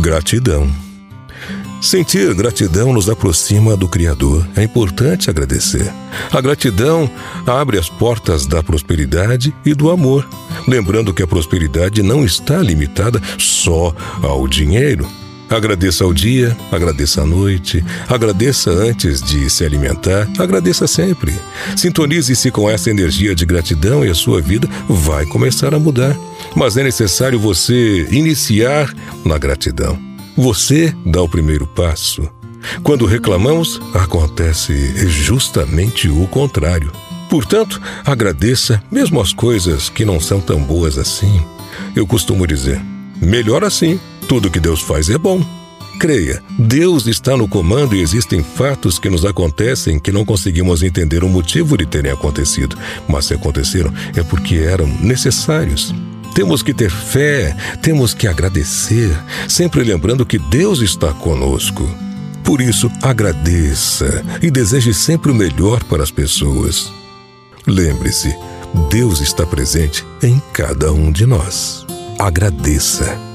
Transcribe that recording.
Gratidão. Sentir gratidão nos aproxima do Criador. É importante agradecer. A gratidão abre as portas da prosperidade e do amor. Lembrando que a prosperidade não está limitada só ao dinheiro. Agradeça ao dia, agradeça à noite, agradeça antes de se alimentar, agradeça sempre. Sintonize-se com essa energia de gratidão e a sua vida vai começar a mudar. Mas é necessário você iniciar na gratidão. Você dá o primeiro passo. Quando reclamamos, acontece justamente o contrário. Portanto, agradeça mesmo as coisas que não são tão boas assim. Eu costumo dizer: melhor assim, tudo que Deus faz é bom. Creia, Deus está no comando e existem fatos que nos acontecem que não conseguimos entender o motivo de terem acontecido, mas se aconteceram é porque eram necessários. Temos que ter fé, temos que agradecer, sempre lembrando que Deus está conosco. Por isso, agradeça e deseje sempre o melhor para as pessoas. Lembre-se, Deus está presente em cada um de nós. Agradeça.